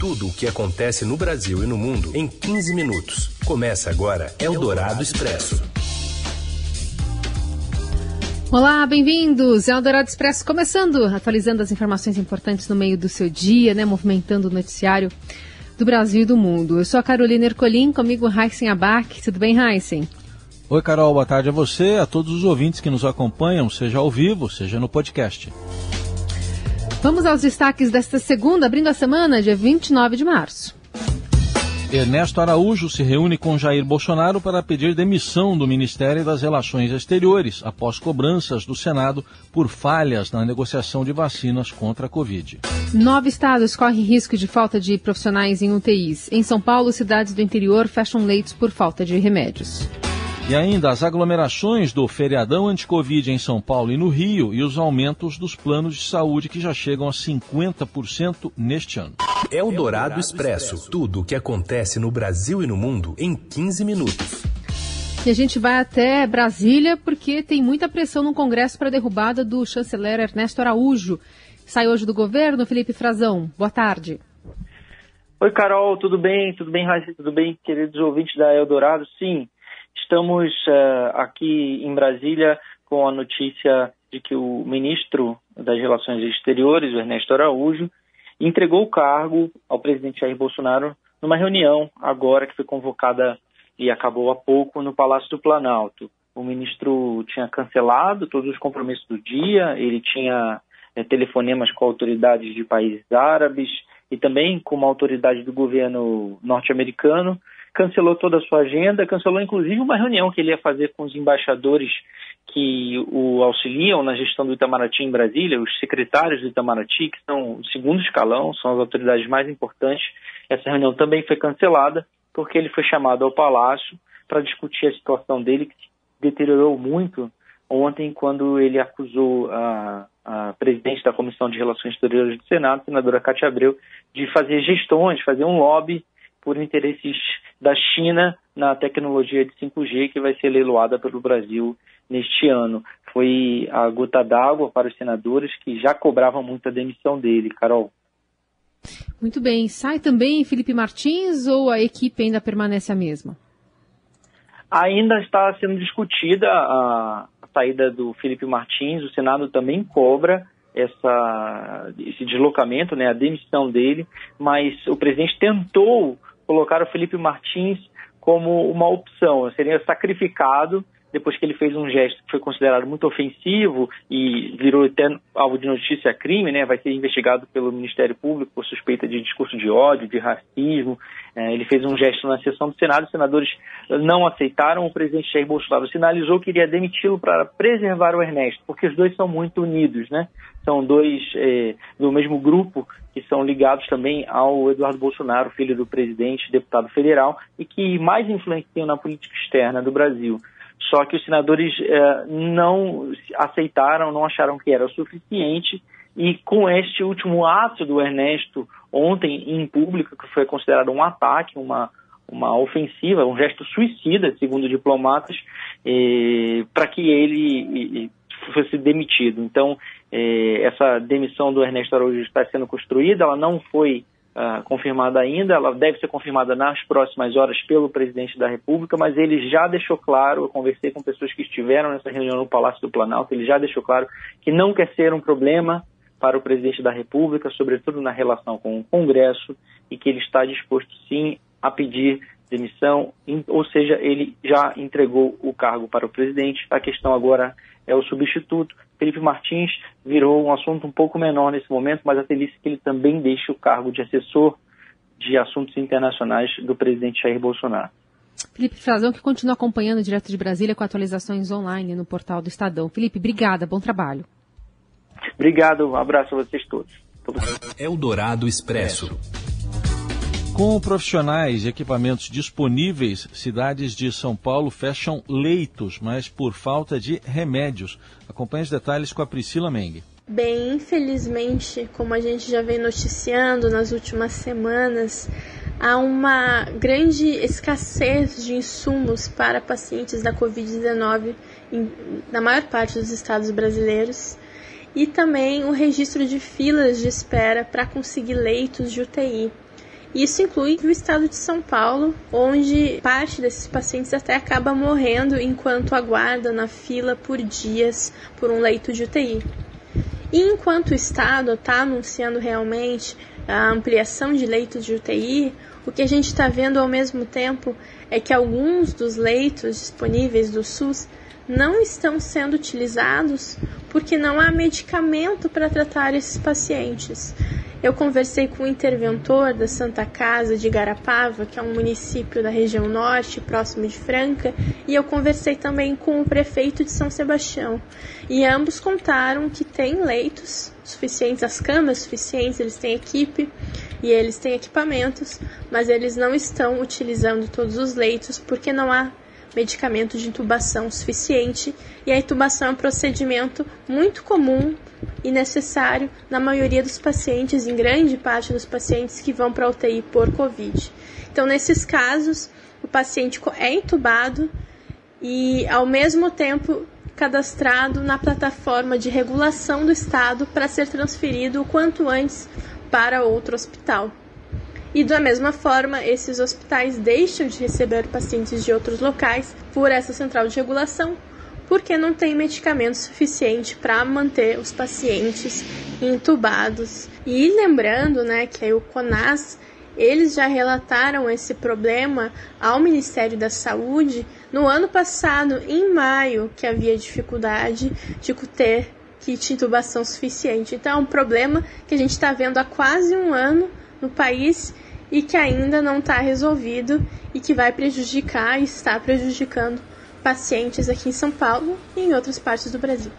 Tudo o que acontece no Brasil e no mundo em 15 minutos. Começa agora Eldorado Expresso. Olá, bem-vindos! Eldorado Expresso começando, atualizando as informações importantes no meio do seu dia, né? Movimentando o noticiário do Brasil e do mundo. Eu sou a Carolina Ercolim, comigo Heisen Abac. Tudo bem, Heisen? Oi, Carol, boa tarde a você, a todos os ouvintes que nos acompanham, seja ao vivo, seja no podcast. Vamos aos destaques desta segunda, abrindo a semana, dia 29 de março. Ernesto Araújo se reúne com Jair Bolsonaro para pedir demissão do Ministério das Relações Exteriores após cobranças do Senado por falhas na negociação de vacinas contra a Covid. Nove estados correm risco de falta de profissionais em UTIs. Em São Paulo, cidades do interior fecham leitos por falta de remédios. E ainda as aglomerações do feriadão anti-Covid em São Paulo e no Rio e os aumentos dos planos de saúde que já chegam a 50% neste ano. É o Dourado Expresso. Tudo o que acontece no Brasil e no mundo em 15 minutos. E a gente vai até Brasília porque tem muita pressão no Congresso para a derrubada do chanceler Ernesto Araújo. Sai hoje do governo, Felipe Frazão. Boa tarde. Oi, Carol, tudo bem? Tudo bem, Raíssa? Tudo bem, queridos ouvintes da Eldorado? Sim, Estamos uh, aqui em Brasília com a notícia de que o ministro das Relações Exteriores, Ernesto Araújo, entregou o cargo ao presidente Jair Bolsonaro numa reunião agora que foi convocada e acabou há pouco no Palácio do Planalto. O ministro tinha cancelado todos os compromissos do dia, ele tinha é, telefonemas com autoridades de países árabes e também com uma autoridade do governo norte-americano cancelou toda a sua agenda, cancelou inclusive uma reunião que ele ia fazer com os embaixadores que o auxiliam na gestão do Itamaraty em Brasília, os secretários do Itamaraty, que são o segundo escalão, são as autoridades mais importantes. Essa reunião também foi cancelada porque ele foi chamado ao Palácio para discutir a situação dele, que se deteriorou muito ontem, quando ele acusou a, a presidente da Comissão de Relações Exteriores do Senado, senadora Cátia Abreu, de fazer gestões, fazer um lobby por interesses da China na tecnologia de 5G que vai ser leiloada pelo Brasil neste ano. Foi a gota d'água para os senadores que já cobravam muito a demissão dele, Carol. Muito bem. Sai também Felipe Martins ou a equipe ainda permanece a mesma? Ainda está sendo discutida a, saída do Felipe Martins. O Senado também cobra essa, esse deslocamento, né, a demissão dele, mas o presidente tentou colocar o Felipe Martins como uma opção. Seria sacrificado depois que ele fez um gesto que foi considerado muito ofensivo e virou até alvo de notícia crime, né? Vai ser investigado pelo Ministério Público por suspeita de discurso de ódio, de racismo. É, ele fez um gesto na sessão do Senado, os senadores não aceitaram. O presidente Jair Bolsonaro sinalizou que iria demiti-lo para preservar o Ernesto, porque os dois são muito unidos, né? São dois é, do mesmo grupo que são ligados também ao Eduardo Bolsonaro, filho do presidente, deputado federal, e que mais influenciam na política externa do Brasil. Só que os senadores eh, não aceitaram, não acharam que era suficiente, e com este último ato do Ernesto ontem em público, que foi considerado um ataque, uma, uma ofensiva, um gesto suicida, segundo diplomatas, eh, para que ele fosse demitido. Então, eh, essa demissão do Ernesto Araújo está sendo construída, ela não foi uh, confirmada ainda, ela deve ser confirmada nas próximas horas pelo presidente da República, mas ele já deixou claro, eu conversei com pessoas que estiveram nessa reunião no Palácio do Planalto, ele já deixou claro que não quer ser um problema para o presidente da República, sobretudo na relação com o Congresso, e que ele está disposto sim a pedir demissão, ou seja, ele já entregou o cargo para o presidente. A questão agora é o substituto. Felipe Martins virou um assunto um pouco menor nesse momento, mas a tendência é que ele também deixe o cargo de assessor de assuntos internacionais do presidente Jair Bolsonaro. Felipe Frazão, que continua acompanhando direto de Brasília com atualizações online no portal do Estadão. Felipe, obrigada, bom trabalho. Obrigado, um abraço a vocês todos. É o Dourado Expresso. Com profissionais e equipamentos disponíveis, cidades de São Paulo fecham leitos, mas por falta de remédios. Acompanhe os detalhes com a Priscila Meng. Bem, infelizmente, como a gente já vem noticiando nas últimas semanas, há uma grande escassez de insumos para pacientes da Covid-19 na maior parte dos estados brasileiros e também o registro de filas de espera para conseguir leitos de UTI. Isso inclui o estado de São Paulo, onde parte desses pacientes até acaba morrendo enquanto aguarda na fila por dias por um leito de UTI. E enquanto o estado está anunciando realmente a ampliação de leitos de UTI, o que a gente está vendo ao mesmo tempo é que alguns dos leitos disponíveis do SUS não estão sendo utilizados porque não há medicamento para tratar esses pacientes. Eu conversei com o interventor da Santa Casa de Garapava, que é um município da região norte, próximo de Franca, e eu conversei também com o prefeito de São Sebastião. E ambos contaram que tem leitos suficientes, as camas suficientes, eles têm equipe e eles têm equipamentos, mas eles não estão utilizando todos os leitos porque não há medicamento de intubação suficiente e a intubação é um procedimento muito comum e necessário na maioria dos pacientes, em grande parte dos pacientes que vão para a UTI por Covid. Então, nesses casos, o paciente é intubado e, ao mesmo tempo, cadastrado na plataforma de regulação do Estado para ser transferido o quanto antes para outro hospital. E da mesma forma, esses hospitais deixam de receber pacientes de outros locais por essa central de regulação, porque não tem medicamento suficiente para manter os pacientes intubados. E lembrando, né, que o CONAS eles já relataram esse problema ao Ministério da Saúde no ano passado, em maio, que havia dificuldade de ter kit intubação suficiente. Então é um problema que a gente está vendo há quase um ano no país e que ainda não está resolvido e que vai prejudicar e está prejudicando pacientes aqui em São Paulo e em outras partes do Brasil.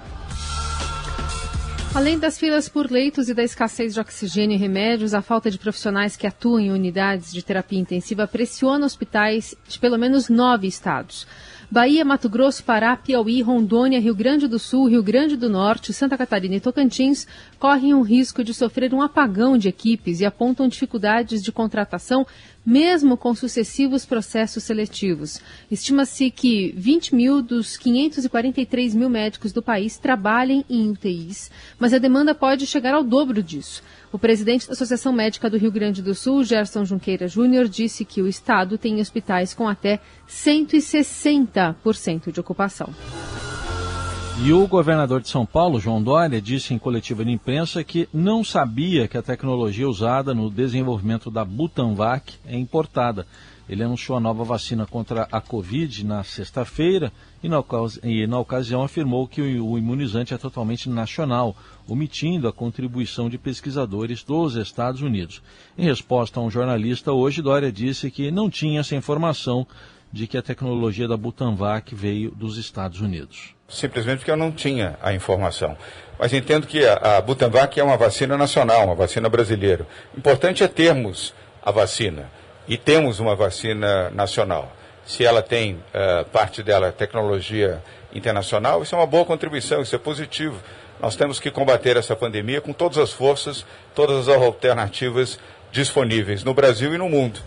Além das filas por leitos e da escassez de oxigênio e remédios, a falta de profissionais que atuam em unidades de terapia intensiva pressiona hospitais de pelo menos nove estados. Bahia, Mato Grosso, Pará, Piauí, Rondônia, Rio Grande do Sul, Rio Grande do Norte, Santa Catarina e Tocantins correm o risco de sofrer um apagão de equipes e apontam dificuldades de contratação mesmo com sucessivos processos seletivos. Estima-se que 20 mil dos 543 mil médicos do país trabalhem em UTIs, mas a demanda pode chegar ao dobro disso. O presidente da Associação Médica do Rio Grande do Sul, Gerson Junqueira Júnior, disse que o estado tem hospitais com até 160% de ocupação. E o governador de São Paulo, João Dória, disse em coletiva de imprensa que não sabia que a tecnologia usada no desenvolvimento da Butanvac é importada. Ele anunciou a nova vacina contra a Covid na sexta-feira e, na ocasião afirmou que o imunizante é totalmente nacional, omitindo a contribuição de pesquisadores dos Estados Unidos. Em resposta a um jornalista, hoje Dória disse que não tinha essa informação de que a tecnologia da Butanvac veio dos Estados Unidos. Simplesmente porque eu não tinha a informação. Mas entendo que a, Butanvac é uma vacina nacional, uma vacina brasileira. Importante é termos a vacina e temos uma vacina nacional. Se ela tem uh, parte dela tecnologia internacional, isso é uma boa contribuição, isso é positivo. Nós temos que combater essa pandemia com todas as forças, todas as alternativas disponíveis no Brasil e no mundo.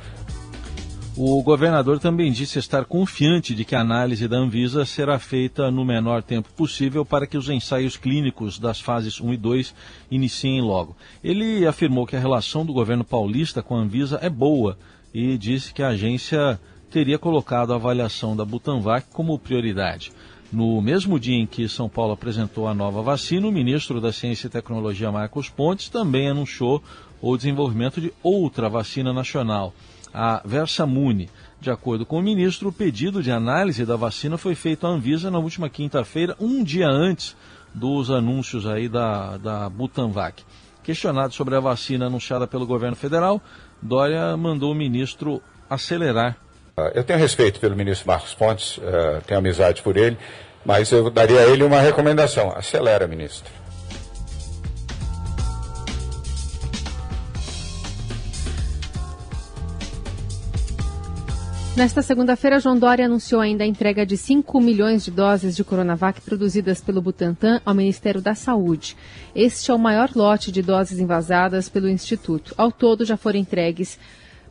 O governador também disse estar confiante de que a análise da Anvisa será feita no menor tempo possível para que os ensaios clínicos das fases 1 e 2 iniciem logo. Ele afirmou que a relação do governo paulista com a Anvisa é boa e disse que a agência teria colocado a avaliação da Butanvac como prioridade. No mesmo dia em que São Paulo apresentou a nova vacina, o ministro da Ciência e Tecnologia, Marcos Pontes, também anunciou o desenvolvimento de outra vacina nacional, a Versamune. De acordo com o ministro, o pedido de análise da vacina foi feito à Anvisa na última quinta-feira, um dia antes dos anúncios aí da, da Butanvac. Questionado sobre a vacina anunciada pelo governo federal, Dória mandou o ministro acelerar. Ah, eu tenho respeito pelo ministro Marcos Pontes, uh, tenho amizade por ele, mas eu daria a ele uma recomendação: acelera, ministro. Nesta segunda-feira, João Dória anunciou ainda a entrega de 5 milhões de doses de Coronavac produzidas pelo Butantan ao Ministério da Saúde. Este é o maior lote de doses envasadas pelo Instituto. Ao todo, já foram entregues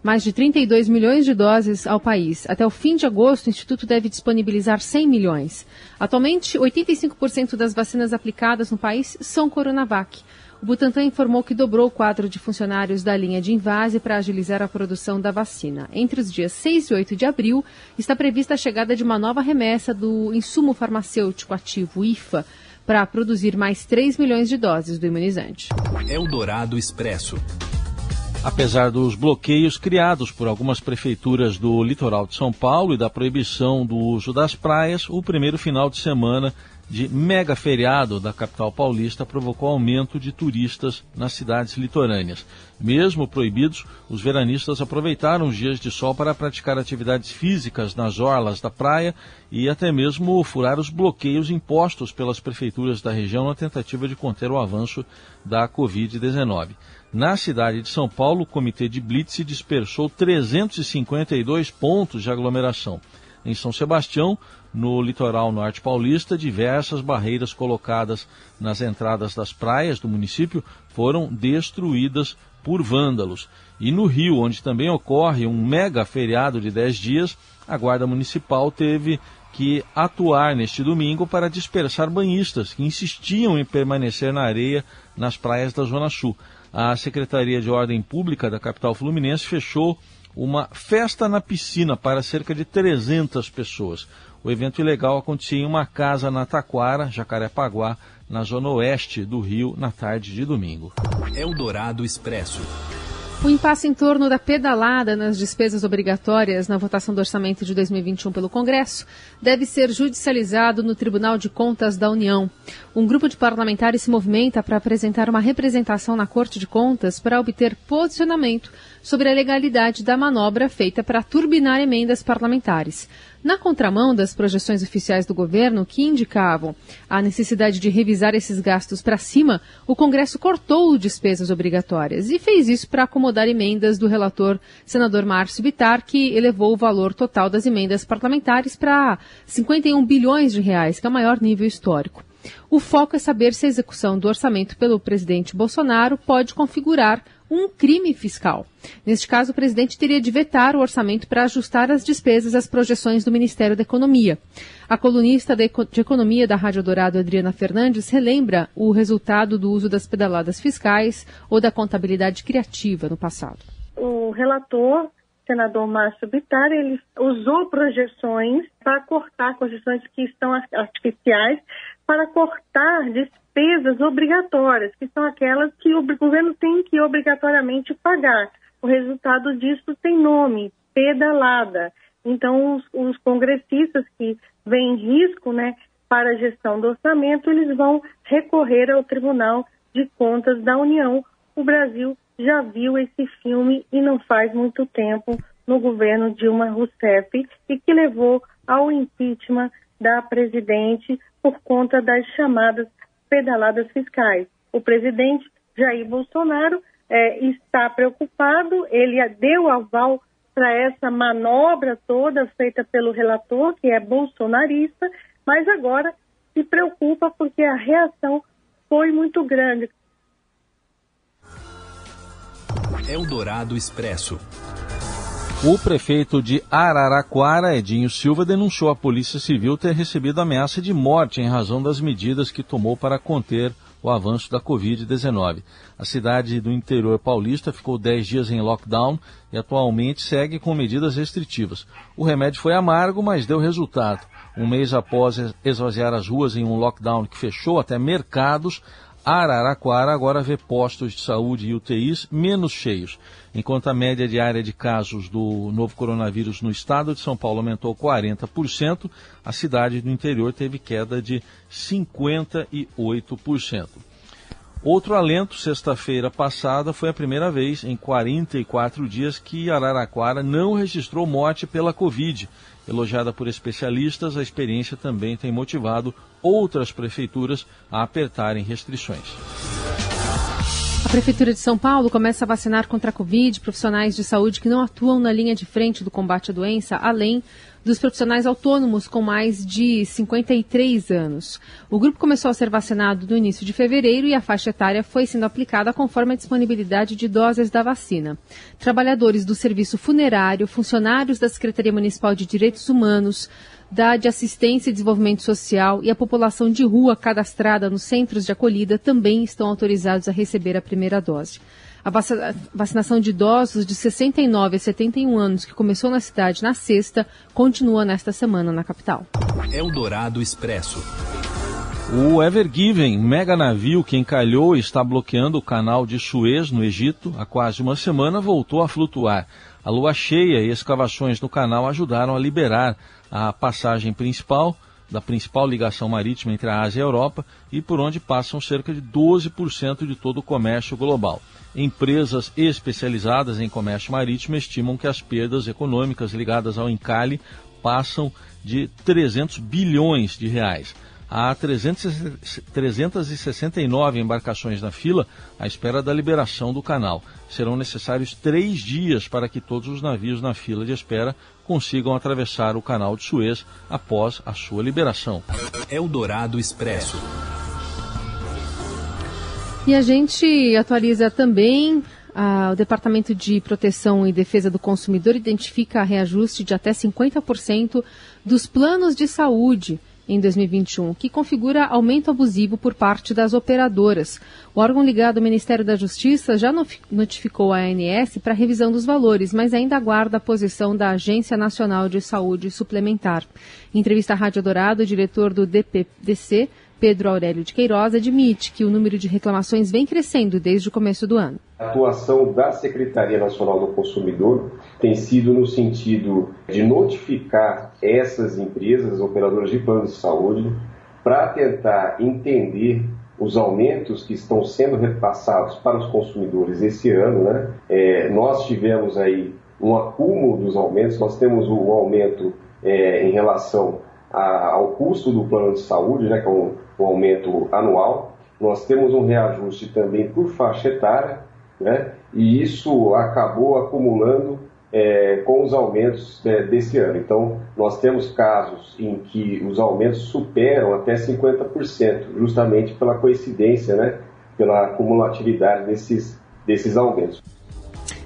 mais de 32 milhões de doses ao país. Até o fim de agosto, o Instituto deve disponibilizar 100 milhões. Atualmente, 85% das vacinas aplicadas no país são Coronavac. o Butantan informou que dobrou o quadro de funcionários da linha de invase para agilizar a produção da vacina. Entre os dias 6 e 8 de abril, está prevista a chegada de uma nova remessa do insumo farmacêutico ativo IFA para produzir mais 3 milhões de doses do imunizante. Eldorado Expresso. Apesar dos bloqueios criados por algumas prefeituras do litoral de São Paulo e da proibição do uso das praias, o primeiro final de semana de mega feriado da capital paulista provocou aumento de turistas nas cidades litorâneas. Mesmo proibidos, os veranistas aproveitaram os dias de sol para praticar atividades físicas nas orlas da praia e até mesmo furar os bloqueios impostos pelas prefeituras da região na tentativa de conter o avanço da Covid-19. Na cidade de São Paulo, o comitê de Blitz dispersou 352 pontos de aglomeração. Em São Sebastião, no litoral norte paulista, diversas barreiras colocadas nas entradas das praias do município foram destruídas por vândalos. E no Rio, onde também ocorre um mega feriado de 10 dias, a Guarda Municipal teve que atuar neste domingo para dispersar banhistas que insistiam em permanecer na areia nas praias da Zona Sul a Secretaria de Ordem Pública da capital fluminense fechou uma festa na piscina para cerca de 300 pessoas. O evento ilegal acontecia em uma casa na Taquara, Jacarepaguá, na zona oeste do Rio, na tarde de domingo. Eldorado Expresso. O impasse em torno da pedalada nas despesas obrigatórias na votação do orçamento de 2021 pelo Congresso deve ser judicializado no Tribunal de Contas da União. Um grupo de parlamentares se movimenta para apresentar uma representação na Corte de Contas para obter posicionamento sobre a legalidade da manobra feita para turbinar emendas parlamentares. Na contramão das projeções oficiais do governo que indicavam a necessidade de revisar esses gastos para cima, o Congresso cortou despesas obrigatórias e fez isso para acomodar emendas do relator senador Márcio Bitar, que elevou o valor total das emendas parlamentares para 51 bilhões de reais, que é o maior nível histórico. O foco é saber se a execução do orçamento pelo presidente Bolsonaro pode configurar um crime fiscal. Neste caso, o presidente teria de vetar o orçamento para ajustar as despesas às projeções do Ministério da Economia. A colunista de Economia da Rádio Dourado, Adriana Fernandes, relembra o resultado do uso das pedaladas fiscais ou da contabilidade criativa no passado. O relator senador Márcio Bittar, ele usou projeções para cortar projeções que estão artificiais, para cortar despesas obrigatórias, que são aquelas que o governo tem que obrigatoriamente pagar. O resultado disso tem nome, pedalada. Então, os, os congressistas que veem risco né, para a gestão do orçamento, eles vão recorrer ao Tribunal de Contas da União. O Brasil já viu esse filme e não faz muito tempo no governo Dilma Rousseff e que levou ao impeachment da presidente por conta das chamadas pedaladas fiscais. O presidente Jair Bolsonaro é, está preocupado, ele deu aval para essa manobra toda feita pelo relator, que é bolsonarista, mas agora se preocupa porque a reação foi muito grande. Eldorado Expresso. O prefeito de Araraquara, Edinho Silva, denunciou a Polícia Civil ter recebido ameaça de morte em razão das medidas que tomou para conter o avanço da Covid-19. A cidade do interior paulista ficou 10 dias em lockdown e atualmente segue com medidas restritivas. O remédio foi amargo, mas deu resultado. Um mês após esvaziar as ruas em um lockdown que fechou até mercados, Araraquara agora vê postos de saúde e UTIs menos cheios. Enquanto a média diária de casos do novo coronavírus no estado de São Paulo aumentou 40%, a cidade do interior teve queda de 58%. Outro alento, sexta-feira passada, foi a primeira vez em 44 dias que Araraquara não registrou morte pela Covid. Elogiada por especialistas, a experiência também tem motivado outras prefeituras a apertarem restrições. A Prefeitura de São Paulo começa a vacinar contra a Covid profissionais de saúde que não atuam na linha de frente do combate à doença, além dos profissionais autônomos com mais de 53 anos. O grupo começou a ser vacinado no início de fevereiro e a faixa etária foi sendo aplicada conforme a disponibilidade de doses da vacina. Trabalhadores do serviço funerário, funcionários da Secretaria Municipal de Direitos Humanos, da de Assistência e Desenvolvimento Social e a população de rua cadastrada nos centros de acolhida também estão autorizados a receber a primeira dose. A vacinação de idosos de 69 a 71 anos, que começou na cidade na sexta, continua nesta semana na capital. Eldorado Expresso. O Ever Given, mega navio que encalhou e está bloqueando o canal de Suez, no Egito, há quase uma semana, voltou a flutuar. A lua cheia e escavações no canal ajudaram a liberar a passagem principal da principal ligação marítima entre a Ásia e a Europa e por onde passam cerca de 12% de todo o comércio global. Empresas especializadas em comércio marítimo estimam que as perdas econômicas ligadas ao encalhe passam de 300 bilhões de reais. Há 300, 369 embarcações na fila à espera da liberação do canal. Serão necessários três dias para que todos os navios na fila de espera consigam atravessar o canal de Suez após a sua liberação. Eldorado Expresso. E a gente atualiza também. Ah, o Departamento de Proteção e Defesa do Consumidor identifica reajuste de até 50% dos planos de saúde em 2021, que configura aumento abusivo por parte das operadoras. O órgão ligado ao Ministério da Justiça já notificou a ANS para revisão dos valores, mas ainda aguarda a posição da Agência Nacional de Saúde Suplementar. Em entrevista à Rádio Dourado, o diretor do DPDC Pedro Aurélio de Queiroz admite que o número de reclamações vem crescendo desde o começo do ano. A atuação da Secretaria Nacional do Consumidor tem sido no sentido de notificar essas empresas, operadoras de planos de saúde, para tentar entender os aumentos que estão sendo repassados para os consumidores esse ano. Né? É, nós tivemos aí um acúmulo dos aumentos, nós temos o um aumento é, em relação a, ao custo do plano de saúde, né, que é um, um aumento anual. Nós temos um reajuste também por faixa etária, né? e isso acabou acumulando é, com os aumentos é, desse ano. Então, nós temos casos em que os aumentos superam até 50%, justamente pela coincidência, né? pela acumulatividade desses, desses aumentos.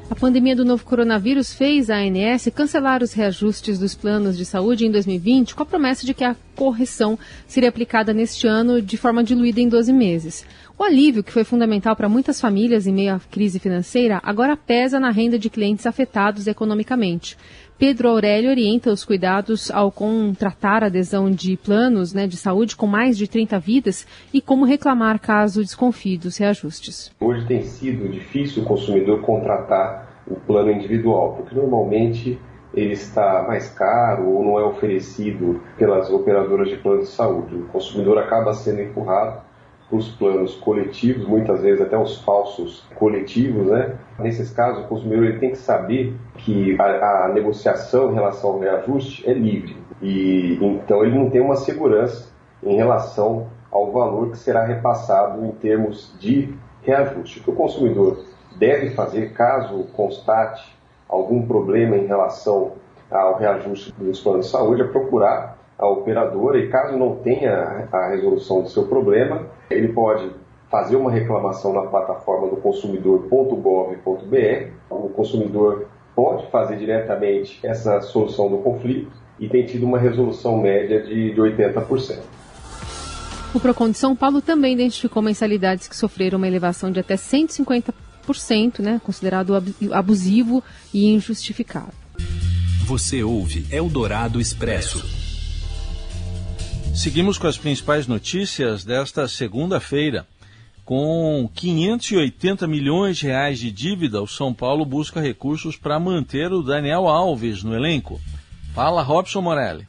A pandemia do novo coronavírus fez a ANS cancelar os reajustes dos planos de saúde em 2020 com a promessa de que a correção seria aplicada neste ano de forma diluída em 12 meses. O alívio, que foi fundamental para muitas famílias em meio à crise financeira, agora pesa na renda de clientes afetados economicamente. Pedro Aurélio orienta os cuidados ao contratar adesão de planos né, de saúde com mais de 30 vidas e como reclamar caso desconfie dos reajustes. Hoje tem sido difícil o consumidor contratar o plano individual, porque normalmente ele está mais caro ou não é oferecido pelas operadoras de plano de saúde. O consumidor acaba sendo empurrado os planos coletivos, muitas vezes até os falsos coletivos, né? Nesses casos, o consumidor ele tem que saber que a, a negociação em relação ao reajuste é livre e então ele não tem uma segurança em relação ao valor que será repassado em termos de reajuste. O que o consumidor deve fazer caso constate algum problema em relação ao reajuste dos planos de saúde é procurar a operadora e caso não tenha a resolução do seu problema, ele pode fazer uma reclamação na plataforma do consumidor.gov.br. O consumidor pode fazer diretamente essa solução do conflito e tem tido uma resolução média de, de 80%. O Procon de São Paulo também identificou mensalidades que sofreram uma elevação de até 150%, né, considerado abusivo e injustificado. Você ouve Eldorado Expresso. Seguimos com as principais notícias desta segunda-feira. Com 580 milhões de reais de dívida, o São Paulo busca recursos para manter o Daniel Alves no elenco. Fala, Robson Morelli.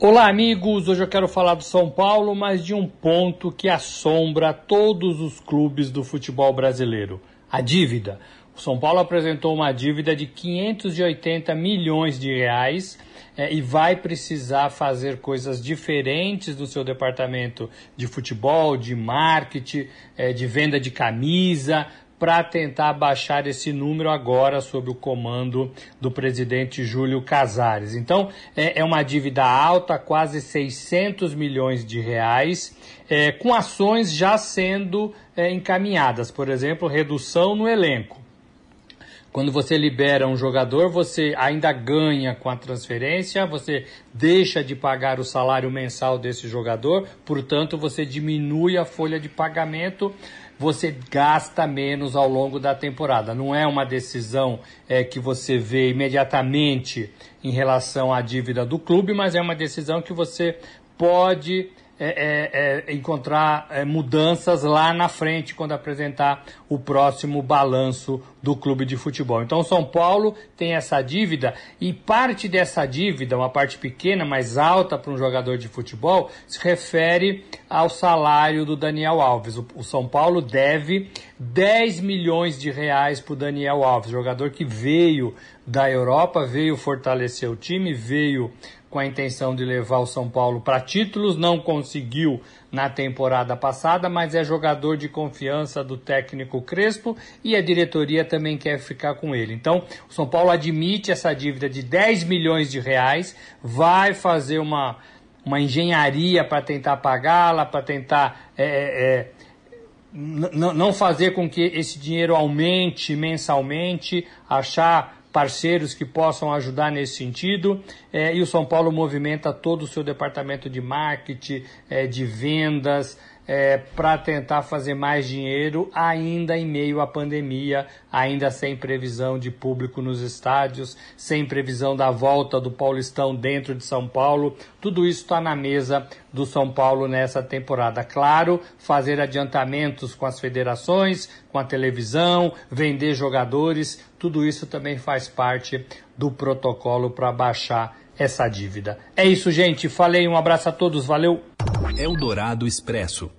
Olá, amigos. Hoje eu quero falar do São Paulo, mas de um ponto que assombra todos os clubes do futebol brasileiro: a dívida. O São Paulo apresentou uma dívida de 580 milhões de reais é, e vai precisar fazer coisas diferentes no seu departamento de futebol, de marketing, é, de venda de camisa, para tentar baixar esse número agora sob o comando do presidente Júlio Casares. Então, é, é uma dívida alta, quase 600 milhões de reais, é, com ações já sendo é, encaminhadas, por exemplo, redução no elenco. Quando você libera um jogador, você ainda ganha com a transferência, você deixa de pagar o salário mensal desse jogador, portanto, você diminui a folha de pagamento você gasta menos ao longo da temporada. Não é uma decisão é, que você vê imediatamente em relação à dívida do clube, mas é uma decisão que você pode é, é, é, encontrar é, mudanças lá na frente quando apresentar o próximo balanço do clube de futebol. Então, São Paulo tem essa dívida e parte dessa dívida, uma parte pequena, mas alta para um jogador de futebol, se refere ao salário do Daniel Alves. O, o São Paulo deve 10 milhões de reais para o Daniel Alves, jogador que veio da Europa, veio fortalecer o time, veio com a intenção de levar o São Paulo para títulos, não conseguiu na temporada passada, mas é jogador de confiança do técnico Crespo e a diretoria também quer ficar com ele. Então, o São Paulo admite essa dívida de 10 milhões de reais, vai fazer uma, uma engenharia para tentar pagá-la, para tentar. É, é, é não fazer com que esse dinheiro aumente mensalmente, achar parceiros que possam ajudar nesse sentido. É, e o São Paulo movimenta todo o seu departamento de marketing, é, de vendas, é, para tentar fazer mais dinheiro, ainda em meio à pandemia, ainda sem previsão de público nos estádios, sem previsão da volta do Paulistão dentro de São Paulo. Tudo isso está na mesa do São Paulo nessa temporada. Claro, fazer adiantamentos com as federações, com a televisão, vender jogadores, tudo isso também faz parte do protocolo para baixar essa dívida. É isso, gente. Falei, um abraço a todos, valeu. Eldorado Expresso.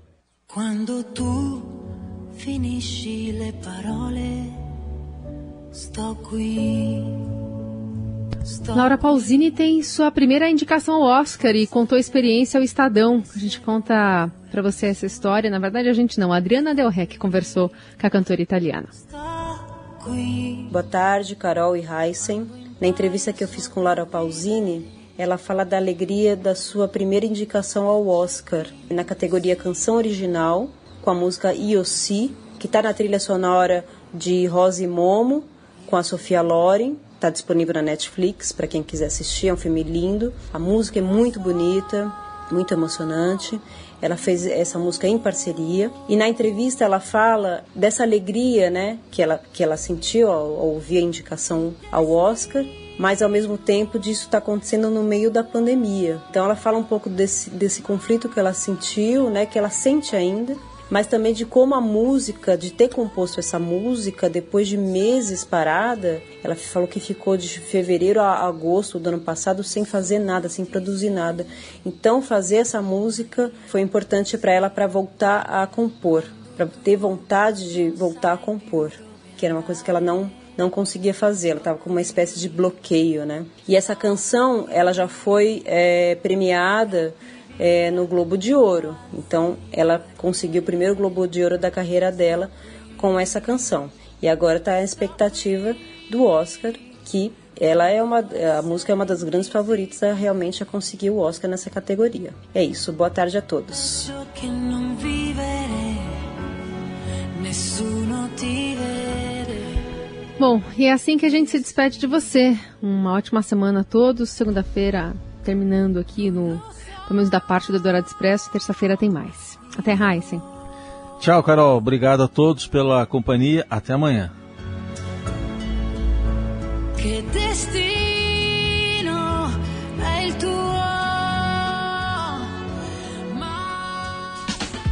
Quando tu finisci le parole, sto qui. Laura Pausini tem sua primeira indicação ao Oscar e contou a experiência ao Estadão. A gente conta para você essa história. Na verdade, a gente não. A Adriana Del Rey conversou com a cantora italiana. Boa tarde, Carol e Heisen. Na entrevista que eu fiz com Laura Pausini, ela fala da alegria da sua primeira indicação ao Oscar na categoria Canção Original, com a música Iosi, que está na trilha sonora de Rose Momo, com a Sofia Loren. Está disponível na Netflix para quem quiser assistir. É um filme lindo. A música é muito bonita, muito emocionante. Ela fez essa música em parceria e na entrevista ela fala dessa alegria, né, que ela que ela sentiu ao, ao ouvir a indicação ao Oscar mas ao mesmo tempo disso está acontecendo no meio da pandemia. Então ela fala um pouco desse, desse conflito que ela sentiu, né, que ela sente ainda, mas também de como a música, de ter composto essa música depois de meses parada, ela falou que ficou de fevereiro a agosto do ano passado sem fazer nada, sem produzir nada. Então fazer essa música foi importante para ela para voltar a compor, para ter vontade de voltar a compor, que era uma coisa que ela não não conseguia fazer, ela estava com uma espécie de bloqueio, né? E essa canção, ela já foi é, premiada é, no Globo de Ouro, então ela conseguiu o primeiro Globo de Ouro da carreira dela com essa canção. E agora está a expectativa do Oscar, que ela é uma a música é uma das grandes favoritas a realmente a conseguir o Oscar nessa categoria. É isso, boa tarde a todos. Bom, e é assim que a gente se despede de você. Uma ótima semana a todos. Segunda-feira, terminando aqui no, pelo menos da parte do Dourado Expresso. Terça-feira tem mais. Até, Heisen. Tchau, Carol. Obrigado a todos pela companhia. Até amanhã. Que destino é